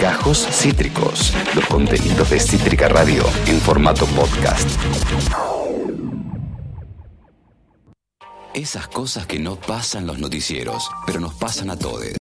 Gajos Cítricos, los contenidos de Cítrica Radio en formato podcast. Esas cosas que no pasan los noticieros, pero nos pasan a todos.